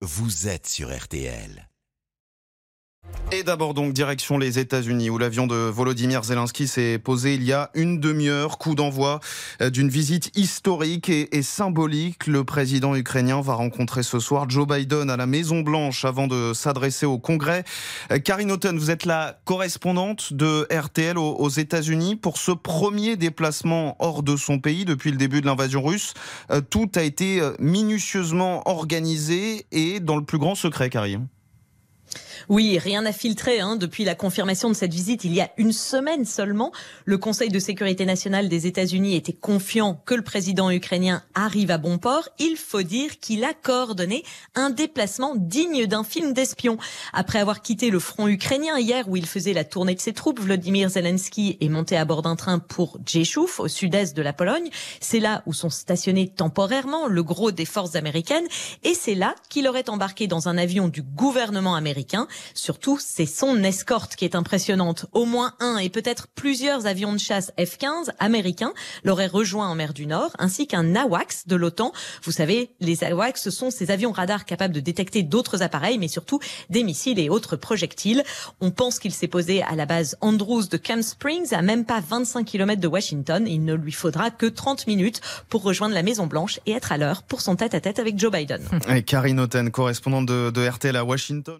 vous êtes sur RTL. Et d'abord donc direction les États-Unis où l'avion de Volodymyr Zelensky s'est posé il y a une demi-heure, coup d'envoi euh, d'une visite historique et, symbolique. Le président ukrainien va rencontrer ce soir Joe Biden à la Maison Blanche avant de s'adresser au Congrès. Euh, Karine Houghton, vous êtes la correspondante de RTL aux, aux États-Unis pour ce premier déplacement hors de son pays depuis le début de l'invasion russe. Euh, tout a été minutieusement organisé et dans le plus grand secret, Karine. Oui, rien n'a filtré hein, depuis la confirmation de cette visite il y a une semaine seulement. Le Conseil de sécurité nationale des États-Unis était confiant que le président ukrainien arrive à bon port. Il faut dire qu'il a coordonné un déplacement digne d'un film d'espion. Après avoir quitté le front ukrainien hier où il faisait la tournée de ses troupes, Vladimir Zelensky est monté à bord d'un train pour Djeschouf, au sud-est de la Pologne. C'est là où sont stationnés temporairement le gros des forces américaines et c'est là qu'il aurait embarqué dans un avion du gouvernement américain. Surtout, c'est son escorte qui est impressionnante. Au moins un et peut-être plusieurs avions de chasse F-15 américains l'auraient rejoint en mer du Nord, ainsi qu'un AWACS de l'OTAN. Vous savez, les AWACS, ce sont ces avions radars capables de détecter d'autres appareils, mais surtout des missiles et autres projectiles. On pense qu'il s'est posé à la base Andrews de Camp Springs, à même pas 25 km de Washington. Il ne lui faudra que 30 minutes pour rejoindre la Maison Blanche et être à l'heure pour son tête-à-tête avec Joe Biden. Et Karine Houghton, correspondante de, de RTL à Washington.